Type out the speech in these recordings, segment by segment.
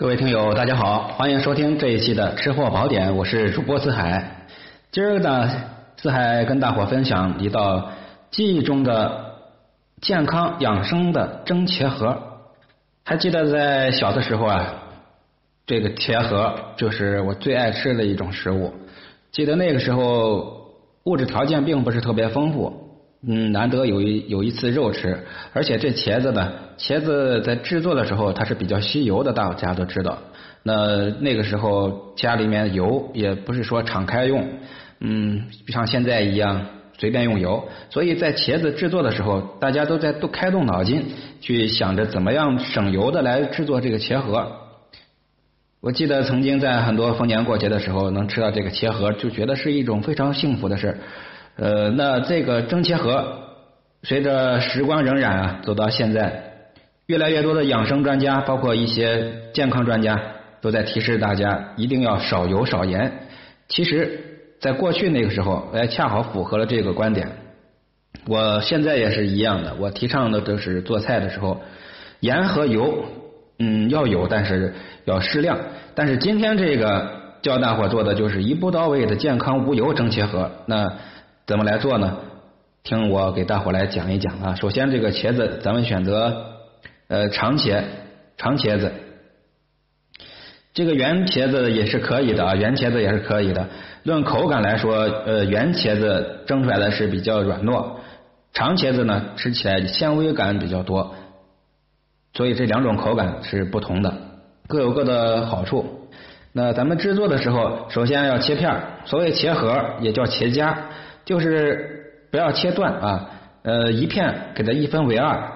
各位听友，大家好，欢迎收听这一期的吃货宝典，我是主播四海。今儿呢，四海跟大伙分享一道记忆中的健康养生的蒸茄盒。还记得在小的时候啊，这个茄盒就是我最爱吃的一种食物。记得那个时候物质条件并不是特别丰富。嗯，难得有一有一次肉吃，而且这茄子呢，茄子在制作的时候它是比较吸油的，大家都知道。那那个时候家里面油也不是说敞开用，嗯，像现在一样随便用油，所以在茄子制作的时候，大家都在都开动脑筋去想着怎么样省油的来制作这个茄盒。我记得曾经在很多逢年过节的时候能吃到这个茄盒，就觉得是一种非常幸福的事。呃，那这个蒸茄盒，随着时光荏苒啊，走到现在，越来越多的养生专家，包括一些健康专家，都在提示大家一定要少油少盐。其实，在过去那个时候，哎，恰好符合了这个观点。我现在也是一样的，我提倡的都是做菜的时候，盐和油，嗯，要有，但是要适量。但是今天这个教大伙做的就是一步到位的健康无油蒸茄盒，那。怎么来做呢？听我给大伙来讲一讲啊。首先，这个茄子咱们选择呃长茄，长茄子。这个圆茄子也是可以的啊，圆茄子也是可以的。论口感来说，呃，圆茄子蒸出来的是比较软糯，长茄子呢吃起来纤维感比较多。所以这两种口感是不同的，各有各的好处。那咱们制作的时候，首先要切片所谓茄盒也叫茄夹。就是不要切断啊，呃，一片给它一分为二，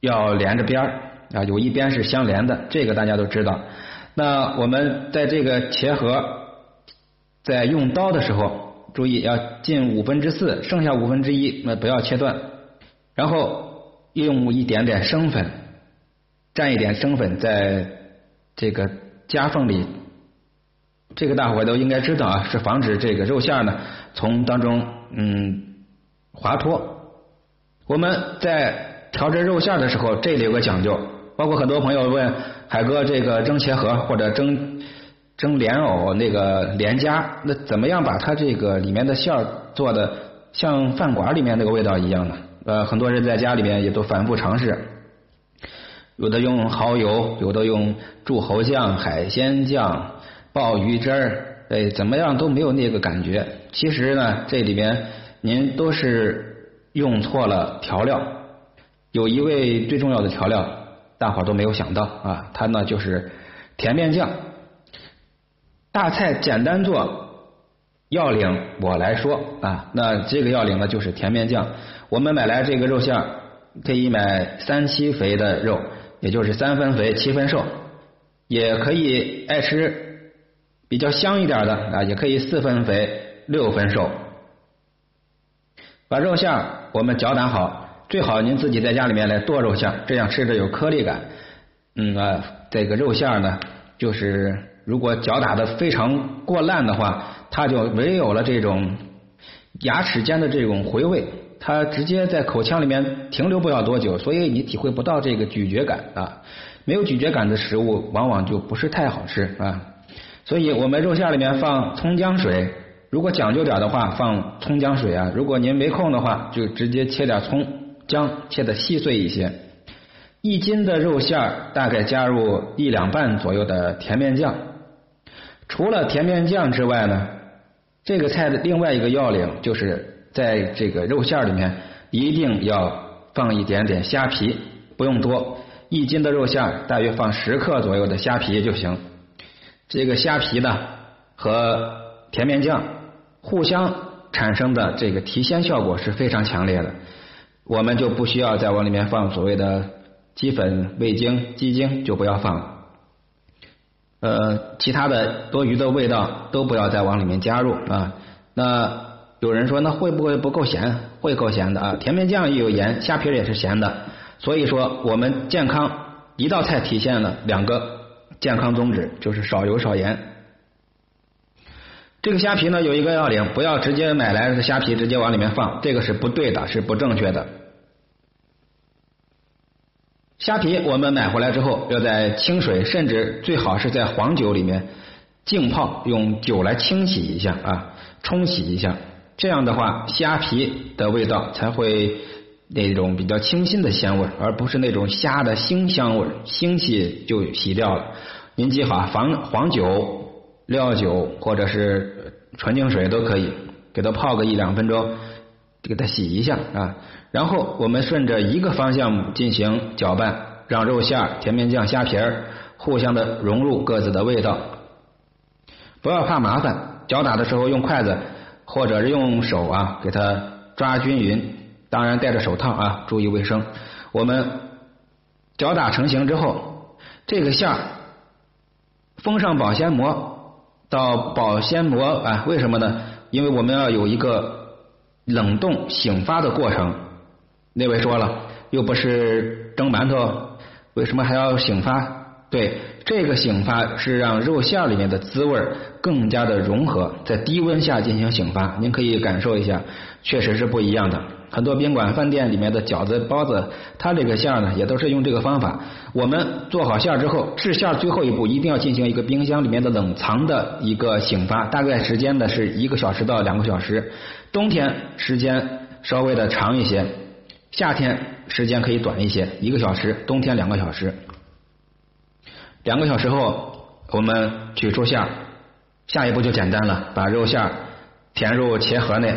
要连着边儿啊，有一边是相连的，这个大家都知道。那我们在这个茄盒在用刀的时候，注意要进五分之四，剩下五分之一那不要切断，然后用一点点生粉，蘸一点生粉在这个夹缝里。这个大伙都应该知道啊，是防止这个肉馅呢从当中嗯滑脱。我们在调制肉馅的时候，这里有个讲究，包括很多朋友问海哥这个蒸茄盒或者蒸蒸莲藕那个莲夹，那怎么样把它这个里面的馅儿做的像饭馆里面那个味道一样呢？呃，很多人在家里面也都反复尝试，有的用蚝油，有的用柱侯酱、海鲜酱。鲍鱼汁儿，哎，怎么样都没有那个感觉。其实呢，这里边您都是用错了调料。有一味最重要的调料，大伙儿都没有想到啊，它呢就是甜面酱。大菜简单做，要领我来说啊，那这个要领呢就是甜面酱。我们买来这个肉馅儿，可以买三七肥的肉，也就是三分肥七分瘦，也可以爱吃。比较香一点的啊，也可以四分肥六分瘦。把肉馅我们搅打好，最好您自己在家里面来剁肉馅，这样吃着有颗粒感。嗯啊，这个肉馅呢，就是如果搅打的非常过烂的话，它就没有了这种牙齿间的这种回味，它直接在口腔里面停留不了多久，所以你体会不到这个咀嚼感啊。没有咀嚼感的食物，往往就不是太好吃啊。所以我们肉馅里面放葱姜水，如果讲究点的话，放葱姜水啊。如果您没空的话，就直接切点葱姜，切的细碎一些。一斤的肉馅儿大概加入一两半左右的甜面酱。除了甜面酱之外呢，这个菜的另外一个要领就是在这个肉馅儿里面一定要放一点点虾皮，不用多，一斤的肉馅儿大约放十克左右的虾皮就行。这个虾皮呢和甜面酱互相产生的这个提鲜效果是非常强烈的，我们就不需要再往里面放所谓的鸡粉、味精、鸡精，就不要放，呃，其他的多余的味道都不要再往里面加入啊。那有人说，那会不会不够咸？会够咸的啊！甜面酱也有盐，虾皮也是咸的，所以说我们健康一道菜体现了两个。健康宗旨就是少油少盐。这个虾皮呢有一个要领，不要直接买来的虾皮直接往里面放，这个是不对的，是不正确的。虾皮我们买回来之后，要在清水，甚至最好是在黄酒里面浸泡，用酒来清洗一下啊，冲洗一下。这样的话，虾皮的味道才会那种比较清新的鲜味，而不是那种虾的腥香味，腥气就洗掉了。您记好，黄黄酒、料酒或者是纯净水都可以，给它泡个一两分钟，给它洗一下啊。然后我们顺着一个方向进行搅拌，让肉馅、甜面酱、虾皮儿互相的融入各自的味道。不要怕麻烦，搅打的时候用筷子。或者是用手啊给它抓均匀，当然戴着手套啊，注意卫生。我们搅打成型之后，这个馅儿封上保鲜膜，到保鲜膜啊，为什么呢？因为我们要有一个冷冻醒发的过程。那位说了，又不是蒸馒头，为什么还要醒发？对，这个醒发是让肉馅里面的滋味更加的融合，在低温下进行醒发，您可以感受一下，确实是不一样的。很多宾馆、饭店里面的饺子、包子，它这个馅儿呢也都是用这个方法。我们做好馅儿之后，制馅儿最后一步一定要进行一个冰箱里面的冷藏的一个醒发，大概时间呢是一个小时到两个小时。冬天时间稍微的长一些，夏天时间可以短一些，一个小时，冬天两个小时。两个小时后，我们取出馅儿，下一步就简单了，把肉馅儿填入茄盒内，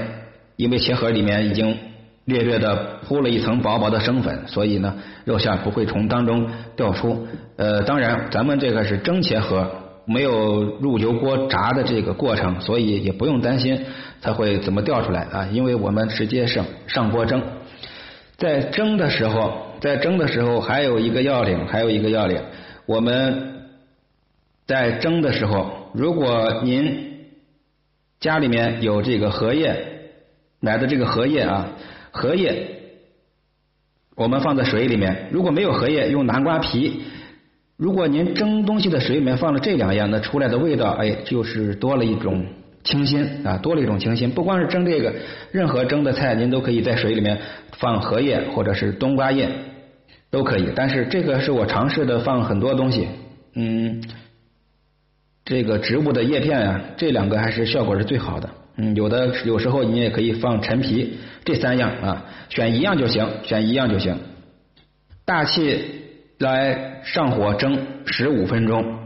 因为茄盒里面已经略略的铺了一层薄薄的生粉，所以呢，肉馅不会从当中掉出。呃，当然，咱们这个是蒸茄盒，没有入油锅炸的这个过程，所以也不用担心它会怎么掉出来啊，因为我们直接上上锅蒸。在蒸的时候，在蒸的时候还有一个要领，还有一个要领。我们在蒸的时候，如果您家里面有这个荷叶，买的这个荷叶啊，荷叶我们放在水里面，如果没有荷叶，用南瓜皮。如果您蒸东西的水里面放了这两样，那出来的味道，哎，就是多了一种清新啊，多了一种清新。不光是蒸这个，任何蒸的菜，您都可以在水里面放荷叶或者是冬瓜叶。都可以，但是这个是我尝试的，放很多东西，嗯，这个植物的叶片啊，这两个还是效果是最好的，嗯，有的有时候你也可以放陈皮，这三样啊，选一样就行，选一样就行。大气来上火蒸十五分钟，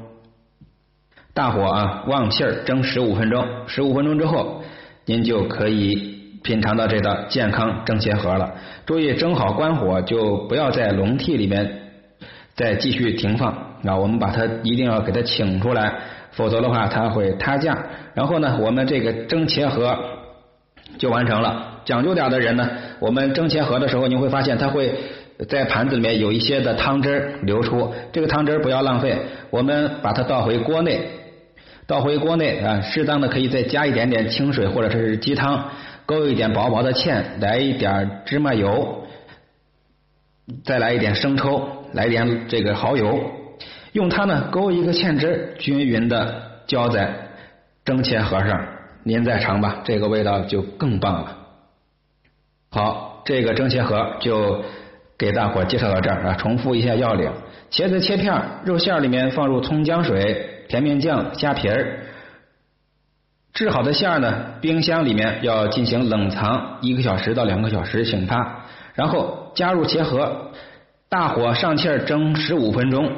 大火啊旺气儿蒸十五分钟，十五分钟之后，您就可以。品尝到这道健康蒸茄盒了，注意蒸好关火，就不要在笼屉里面再继续停放啊！我们把它一定要给它请出来，否则的话它会塌架。然后呢，我们这个蒸茄盒就完成了。讲究点的人呢，我们蒸茄盒的时候，你会发现它会在盘子里面有一些的汤汁流出，这个汤汁不要浪费，我们把它倒回锅内，倒回锅内啊，适当的可以再加一点点清水或者是鸡汤。勾一点薄薄的芡，来一点芝麻油，再来一点生抽，来点这个蚝油，用它呢勾一个芡汁，均匀的浇在蒸茄盒上，您再尝吧，这个味道就更棒了。好，这个蒸茄盒就给大伙介绍到这儿啊，重复一下要领：茄子切片，肉馅里面放入葱姜水、甜面酱、虾皮儿。制好的馅儿呢，冰箱里面要进行冷藏一个小时到两个小时醒发，然后加入茄盒，大火上气儿蒸十五分钟。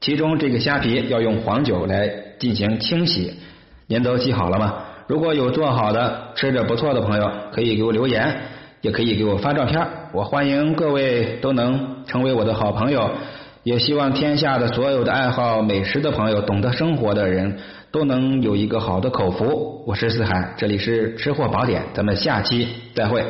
其中这个虾皮要用黄酒来进行清洗，您都记好了吗？如果有做好的吃着不错的朋友，可以给我留言，也可以给我发照片，我欢迎各位都能成为我的好朋友。也希望天下的所有的爱好美食的朋友，懂得生活的人。都能有一个好的口福。我是四海，这里是吃货宝典，咱们下期再会。